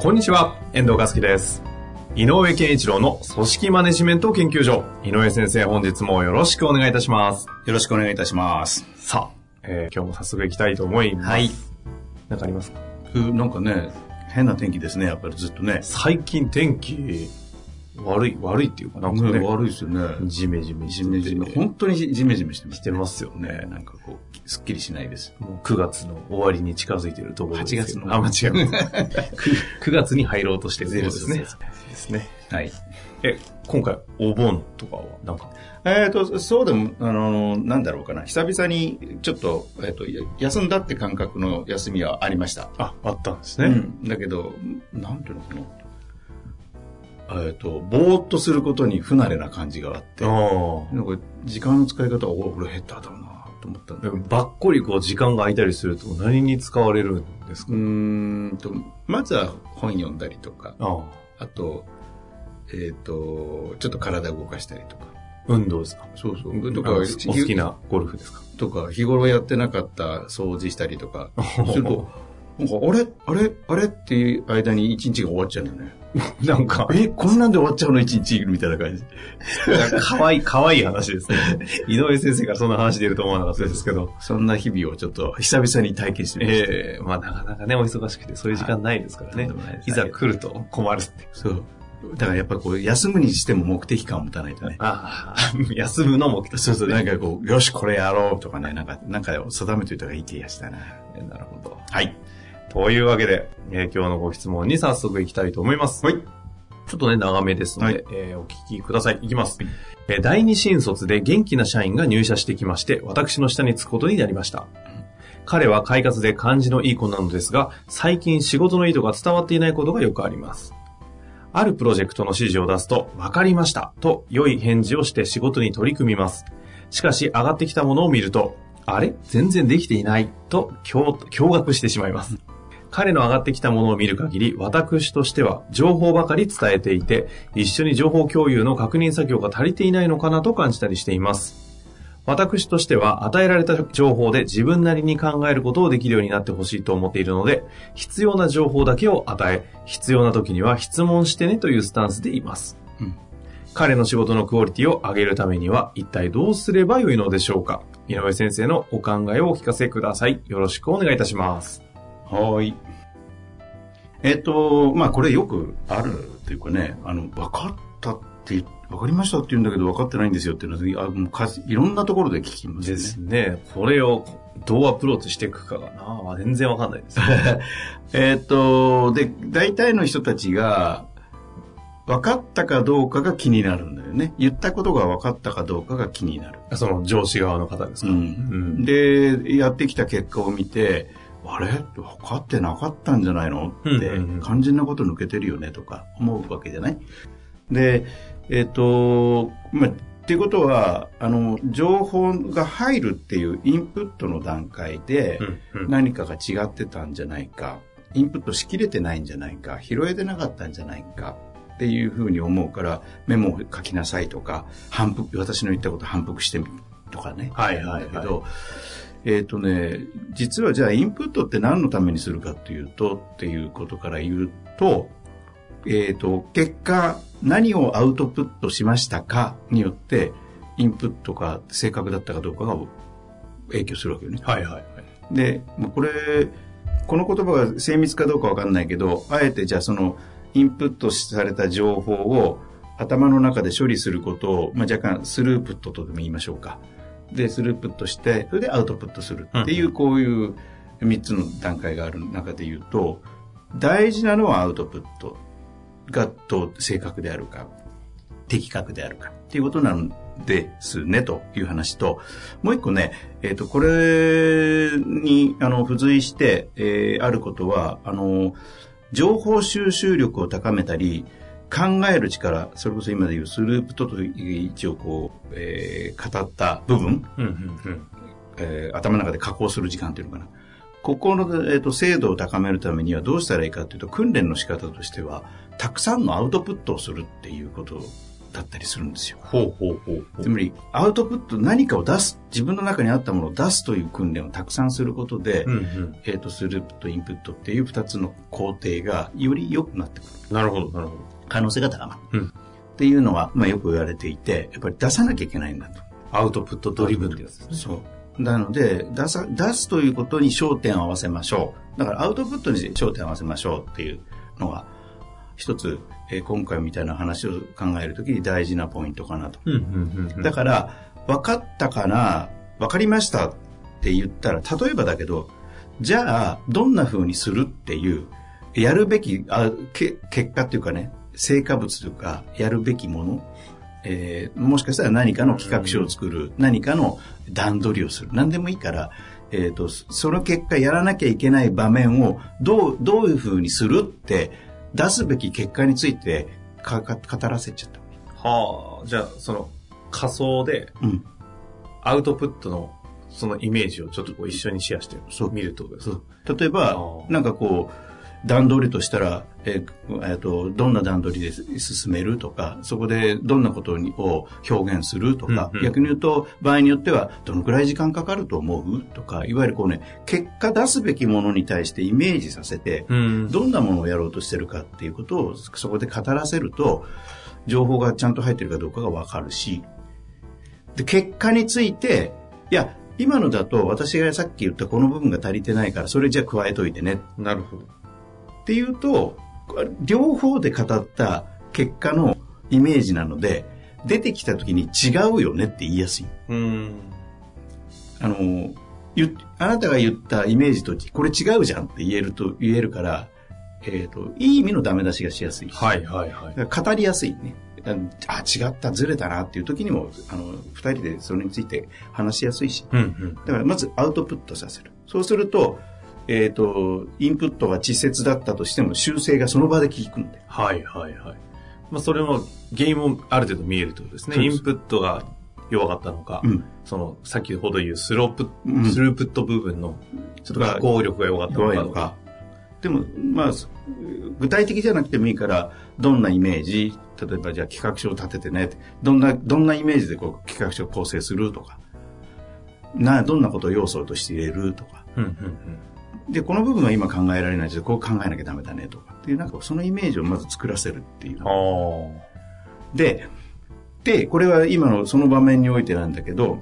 こんにちは、遠藤和樹です。井上健一郎の組織マネジメント研究所。井上先生、本日もよろしくお願いいたします。よろしくお願いいたします。さあ、えー今日も早速行きたいと思います。はい。なんかありますか？ふなんかね、変な天気ですね、やっぱりずっとね。最近天気、悪い、悪いっていうかなんかね、ね悪いですよね。ジメジメジしててメジメ。本当にジメジメしてます。してますよねね。なんかこう、すっきりしないです。もう9月の終わりに近づいているところですけど。8月のあ、間違えました。9, 月に入ろうとしているところですね。ですね。はい。え、今回、お盆とかは、なんか、えっ、と、そうでも、あの、なんだろうかな。久々に、ちょっと、えっ、と、や休んだって感覚の休みはありました。あ、あったんですね。うん。だけど、なんていうのかな。えっ、と、ぼーっとすることに不慣れな感じがあって。あなんか、時間の使い方は、お俺下手だなと思ったんだあ。ばっこりこう時間が空いたりすると何に使われるんですか？うーんと、まずは本読んだりとか、あと、えっ、と、ちょっと体動かしたりとか。運動ですか？そうそう。とか、あお好きなゴルフですか？とか、日頃やってなかった掃除したりとか、すると、なんか、あれ？あれ？あれ？っていう間に一日が終わっちゃうんだよね。なんか、え、こんなんで終わっちゃうの？一日みたいな感じ。かわいい、かわいい話ですね。井上先生からそんな話出ると思わなかったですけど。そんな日々をちょっと久々に体験してみました。ええまあなかなかね、お忙しくてそういう時間ないですからねいざ来ると困るって。そう。だからやっぱこう、休むにしても目的感を持たないとね。ああ、休むのも来た。そうそう、なんかこう、よし、これやろうとかね、なんか、なんかを定めといた方がいい気がしたな。なるほど。はい。というわけで、えー今日のご質問に早速行きたいと思います。はい。ちょっとね、長めですので、はいえーお聞きください。いきます。えー第二新卒で元気な社員が入社してきまして、私の下につくことになりました。彼は快活で感じのいい子なのですが、最近仕事の意図が伝わっていないことがよくあります。あるプロジェクトの指示を出すと、わかりました、と良い返事をして仕事に取り組みます。しかし、上がってきたものを見ると、あれ？全然できていない、と驚驚愕してしまいます。彼の上がってきたものを見る限り、私としては情報ばかり伝えていて、一緒に情報共有の確認作業が足りていないのかなと感じたりしています。私としては与えられた情報で自分なりに考えることをできるようになってほしいと思っているので、必要な情報だけを与え、必要な時には質問してねというスタンスでいます。うん彼の仕事のクオリティを上げるためには一体どうすればよいのでしょうか？井上先生のお考えをお聞かせください。よろしくお願いいたします。はーい。えっ、と、まあこれよくあるっていうかね、あの、分かったって、分かりましたって言うんだけど分かってないんですよっていうのは、あもうかいろんなところで聞きますね。ですね。これをどうアプローチしていくかがな、全然わかんないです。えっと、で、大体の人たちが、分かったかどうかが気になるんだよね。言ったことが分かったかどうかが気になる。その上司側の方ですか、うんで、やってきた結果を見て、あれ？分かってなかったんじゃないの？って、肝心なこと抜けてるよね？とか思うわけじゃない？で、えっ、と、まあ、っていうことは、あの、情報が入るっていうインプットの段階で、何かが違ってたんじゃないか、インプットしきれてないんじゃないか、拾えてなかったんじゃないかっていうふうに思うから、メモを書きなさいとか、反復、私の言ったこと反復してみとかね。はいはいはい。だけど、えっ、とね、実はじゃあインプットって何のためにするかっていうと、っていうことから言うと、えっ、と、結果、何をアウトプットしましたかによって、インプットが正確だったかどうかが影響するわけよね。はいはいはい。で、これ、この言葉が精密かどうかわかんないけど、あえてじゃあその、インプットされた情報を頭の中で処理することを、まあ、若干スループットとでも言いましょうか。で、スループットして、それでアウトプットするっていう、こういう3つの段階がある中で言うと、大事なのはアウトプットがどう正確であるか、的確であるかっていうことなんですね、という話と、もう一個ね、えっ、と、これに、あの、付随して、えーあることは、あの、情報収集力を高めたり、考える力、それこそ今でいうスループとと一応こう、えー語った部分、うんうんうん。えー頭の中で加工する時間っていうのかな。ここの、えー、と精度を高めるためにはどうしたらいいかというと、訓練の仕方としては、たくさんのアウトプットをするっていうことだったりするんですよ。ほうほうほうほつまり、アウトプット、何かを出す、自分の中にあったものを出すという訓練をたくさんすることで、うんうん。えっ、と、スループとインプットっていう二つの工程がより良くなってくる。なるほど、なるほど。可能性が高まる。うんっていうのは、まあよく言われていて、やっぱり出さなきゃいけないんだと。アウトプットドリブンってやつですね。そう。なので、出さ、出すということに焦点を合わせましょう。だからアウトプットに焦点を合わせましょうっていうのが、一つ、えー今回みたいな話を考えるときに大事なポイントかなと。だから、分かったかな、分かりましたって言ったら、例えばだけど、じゃあ、どんな風にするっていう、やるべき、あけ結果っていうかね、成果物というか、やるべきもの、えーもしかしたら何かの企画書を作る、何かの段取りをする、何でもいいから、えっ、と、その結果やらなきゃいけない場面をどう、どういう風にするって、出すべき結果についてかか語らせちゃった。はあ、じゃあ、その、仮想で、うん。アウトプットの、そのイメージをちょっとこう一緒にシェアしてそう見るってことですか？例えばなんかこう段取りとしたら、えーえーとどんな段取りで進めるとかそこでどんなことにを表現するとか、うんうん逆に言うと場合によってはどのくらい時間かかると思うとかいわゆるこうね結果出すべきものに対してイメージさせて、うん。どんなものをやろうとしてるかっていうことをそこで語らせると情報がちゃんと入ってるかどうかがわかるしで結果についていや今のだと私がさっき言ったこの部分が足りてないからそれじゃあ加えといてねなるほど。っていうと両方で語った結果のイメージなので出てきた時に違うよねって言いやすい。うん。あの言あなたが言ったイメージとこれ違うじゃんって言えると言えるから、えっといい意味のダメ出しがしやすい。はいはいはい。語りやすいね。あ、違った、ずれたなっていう時にも、あの、二人でそれについて話しやすいし。うんうん。だからまずアウトプットさせる。そうすると、えっ、と、インプットが稚拙だったとしても修正がその場で効くんで。はいはいはい。まあ、それも、原因もある程度見えるってことですね。インプットが弱かったのか、うん。その、先ほど言うスロープ、うんスループット部分の、ちょっと加工力が弱かったのかとか。でも、まあ、具体的じゃなくてもいいから、どんなイメージ、例えばじゃあ企画書を立ててね、どんな、どんなイメージでこう企画書を構成するとか、な、どんなことを要素として入れるとか。うんうんで、この部分は今考えられないけど、こう考えなきゃダメだねとかっていう、なんかそのイメージをまず作らせるっていうで、で、これは今のその場面においてなんだけど、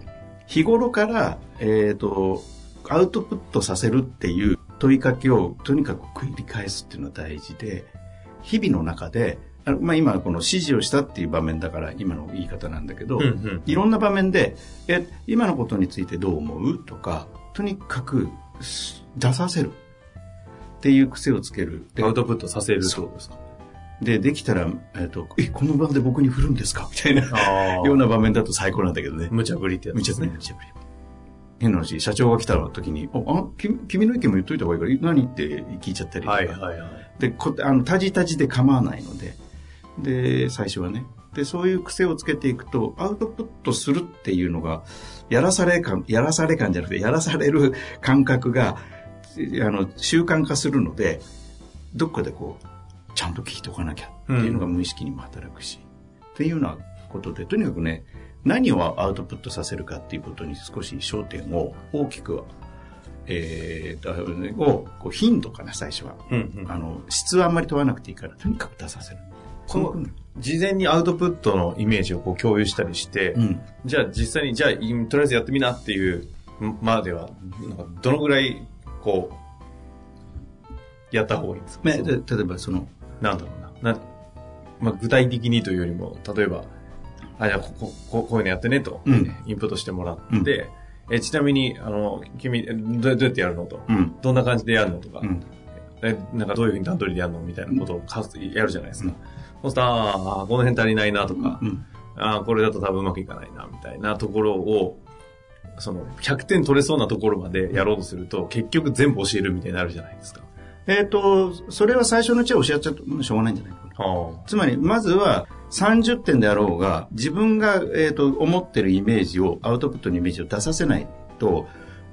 日頃から、えっ、と、アウトプットさせるっていう問いかけをとにかく繰り返すっていうのは大事で、日々の中で、まあ今この指示をしたっていう場面だから今の言い方なんだけど、あ。うんうん。いろんな場面で、え、今のことについてどう思う？とか、とにかくす出させるっていう癖をつける。でアウトプットさせるってことですかで、できたら、えっ、と、え、この場で僕に振るんですか？みたいなあような場面だと最高なんだけどね。無茶ぶりってやつ無茶。ぶり無茶ぶり。変な話、社長が来た時に、あ、あ君君の意見も言っといた方がいいから、何って聞いちゃったりとか。はいはいはい。で、こあの、たじたじで構わないので、で、最初はね。で、そういう癖をつけていくと、アウトプットするっていうのが、やらされ感、やらされ感じゃなくて、やらされる感覚が、あの、習慣化するので、どっかでこう、ちゃんと聞いておかなきゃっていうのが無意識にも働くし、っていうようなことで、とにかくね、何をアウトプットさせるかっていうことに少し焦点を大きく、えー、を、こう頻度かな、最初は。うんうん。あの、質はあんまり問わなくていいから、とにかく出させる。その事前にアウトプットのイメージをこう共有したりして、うん。じゃあ実際に、じゃあ、いとりあえずやってみなっていうまでは、どのぐらい、こう、やった方がいいんですか、ね、で例えばその、なんだろうな。なまあ、具体的にというよりも、例えば、あ、じゃあここ、ここういうのやってねと、うんインプットしてもらって、えちなみに、あの、君、えどうどうやってやるのと、うん。どんな感じでやるのとか、うん。え、なんかどういうふうに段取りでやるのみたいなことをかやるじゃないですか。うんそうすると、ああ、この辺足りないなとか、あ、これだと多分うまくいかないな、みたいなところを、その、100点取れそうなところまでやろうとすると、結局全部教えるみたいになるじゃないですか。えっ、と、それは最初のうちは教えちゃってもしょうがないんじゃないかな。はつまり、まずは30点であろうが、自分が、えー、と思ってるイメージを、アウトプットのイメージを出させないと、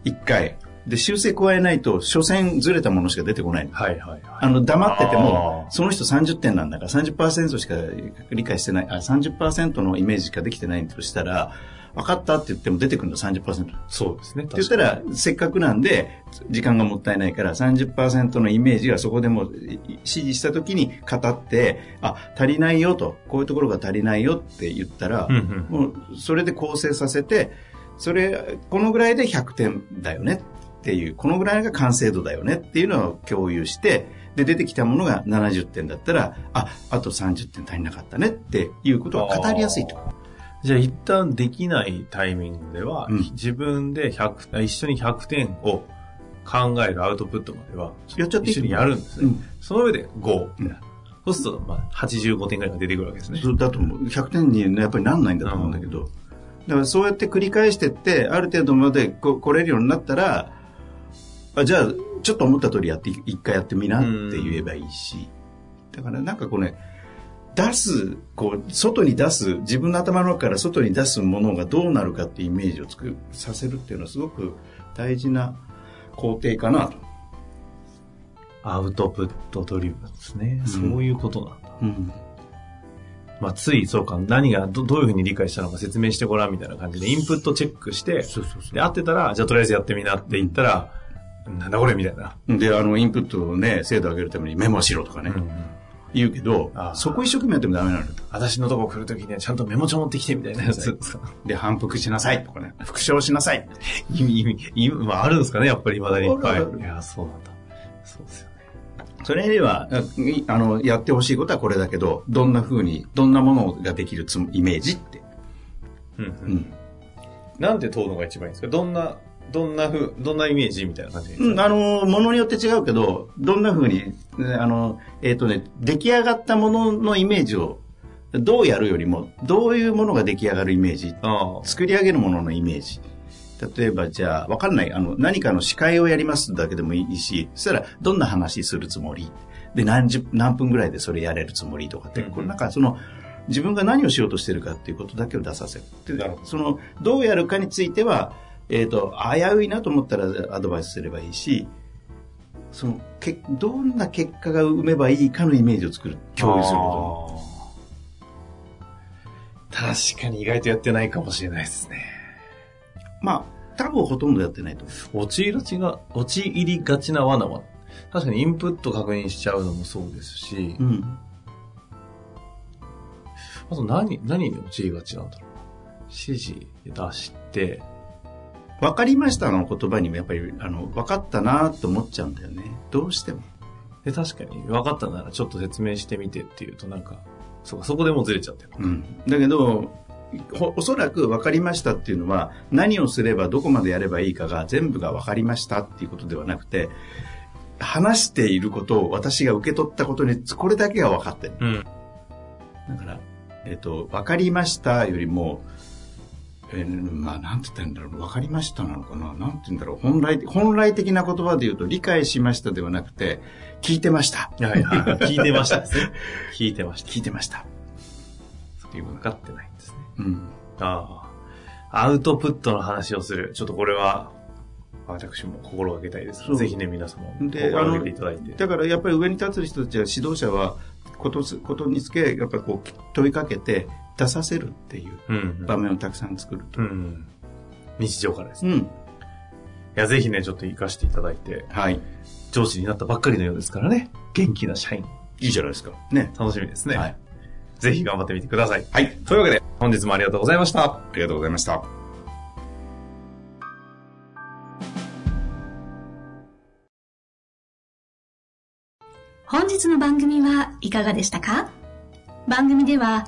1回。で、修正加えないと、所詮ずれたものしか出てこない。はいはいはい。あの、黙っててもその人30点なんだから、30%しか理解してない、あ、30%のイメージしかできてないとしたら、分かったって言っても出てくるの30%。ってそうですね。言ったら、せっかくなんで、時間がもったいないから、30%のイメージがそこでもい指示した時に語って、あ、足りないよと、こういうところが足りないよって言ったら、うんうんもう、それで構成させて、それ、このぐらいで100点だよねっていう、このぐらいが完成度だよねっていうのを共有して、で、出てきたものが70点だったら、あ、あと30点足りなかったねっていうことが語りやすいと。じゃあ一旦できないタイミングでは、うん自分で100、一緒に100点を考えるアウトプットまでは、やっちゃって一緒にやるんですね。うんその上で5、うんそうすると、まあ、85点ぐらいが出てくるわけですね。そうだと思う。100点にやっぱりなんないんだと思うんだけど。だからそうやって繰り返してって、ある程度までこ来れるようになったら、あじゃあ、ちょっと思った通りやって、一回やってみなって言えばいいし。だからなんかこうね、出す、こう、外に出す、自分の頭の中から外に出すものがどうなるかっていうイメージを作る、させるっていうのはすごく大事な工程かなと。アウトプットドリブンですね。うんそういうことなんだ。うん。まあ、つい、そうか、何がど、どういうふうに理解したのか説明してごらんみたいな感じで、インプットチェックして、そうそうそで、合ってたら、じゃあとりあえずやってみなって言ったら、なんだこれみたいな。う。で、あの、インプットをね、精度を上げるためにメモしろとかね、うん言うけどそこ一生懸命やってもダメなのよ。私のとこ来るときにはちゃんとメモ帳持ってきてみたいなやつ で反復しなさいとかね、復唱しなさい。意味、意味、意味、まああるんですかね、やっぱり未だにいっぱい。いや、そうなんだ。そうですよね。それには、あの、やってほしいことはこれだけど、どんな風に、どんなものができるつもイメージって。うん、ううん。ん。なんて問うのが一番いいんですか？どんな、どんなふう、どんなイメージみたいな感じうん、か、あの、ものによって違うけど、どんな風に、ねあの、えっ、とね、出来上がったもののイメージを、どうやるよりも、どういうものが出来上がるイメージ、ああ。作り上げるもののイメージ。例えば、じゃあ、わかんない、あの、何かの司会をやりますだけでもいいし、そしたら、どんな話するつもり？で、何十、何分ぐらいでそれやれるつもりとかって、うんうん。これなんかその、自分が何をしようとしてるかっていうことだけを出させる。でなるその、どうやるかについては、えっ、と、危ういなと思ったらアドバイスすればいいし、その、けどんな結果が生めばいいかのイメージを作る、共有すること。確かに意外とやってないかもしれないですね。まあ、多分ほとんどやってないと思う。陥りがちが、陥りがちな罠は、確かにインプット確認しちゃうのもそうですし、うん。あと何、何に陥りがちなんだろう。指示出して、分かりましたの言葉にもやっぱり、あの、分かったなと思っちゃうんだよね。どうしても。で、確かに分かったならちょっと説明してみてっていうとなんか、そうか、そこでもうずれちゃってる。うん。だけど、ほおそらく分かりましたっていうのは、何をすればどこまでやればいいかが全部が分かりましたっていうことではなくて、話していることを私が受け取ったことに、これだけが分かってる。うん。だから、えっ、と、分かりましたよりも、えーまあ、なんて言ったらいいんだろう。分かりましたなのかななんて言うんだろう。本来、本来的な言葉で言うと、理解しましたではなくて、聞いてました。はいはい。聞いてましたですね。聞いてました。聞いてました。そういう分かってないんですね。うん。ああ。アウトプットの話をする。ちょっとこれは、私も心がけたいですぜひね、皆様心がけていただいて。だからやっぱり上に立つ人たちは指導者はことすことにつけやっぱりこう問いかけて出させるっていううん。場面をたくさん作ると。うん。日常からですね。うん。いや、ぜひね、ちょっと活かしていただいて、はい。上司になったばっかりのようですからね。元気な社員。いいじゃないですか。ね。楽しみですね。はい。ぜひ頑張ってみてください。はい。というわけで、本日もありがとうございました。ありがとうございました。本日の番組はいかがでしたか？番組では